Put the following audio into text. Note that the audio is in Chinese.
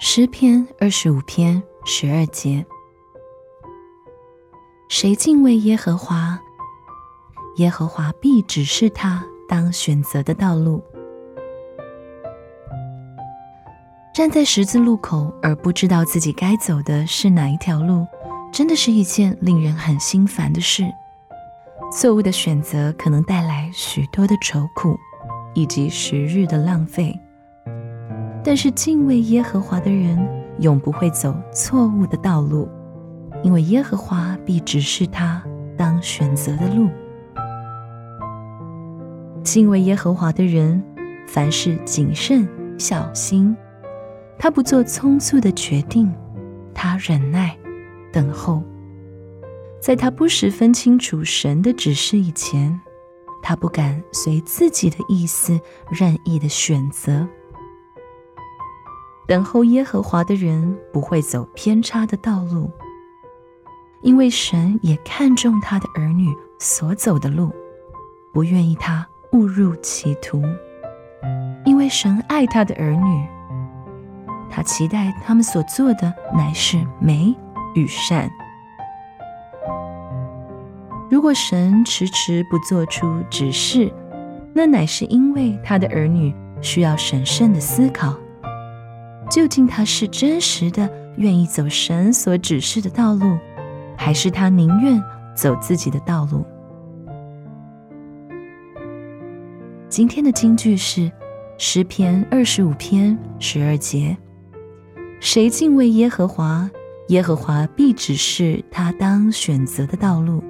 诗篇二十五篇十二节：谁敬畏耶和华，耶和华必指示他当选择的道路。站在十字路口而不知道自己该走的是哪一条路，真的是一件令人很心烦的事。错误的选择可能带来许多的愁苦，以及时日的浪费。但是敬畏耶和华的人，永不会走错误的道路，因为耶和华必指示他当选择的路。敬畏耶和华的人，凡事谨慎小心，他不做匆促的决定，他忍耐等候，在他不十分清楚神的指示以前，他不敢随自己的意思任意的选择。等候耶和华的人不会走偏差的道路，因为神也看重他的儿女所走的路，不愿意他误入歧途。因为神爱他的儿女，他期待他们所做的乃是美与善。如果神迟迟不做出指示，那乃是因为他的儿女需要审慎的思考。究竟他是真实的愿意走神所指示的道路，还是他宁愿走自己的道路？今天的金句是诗篇二十五篇十二节：谁敬畏耶和华，耶和华必指示他当选择的道路。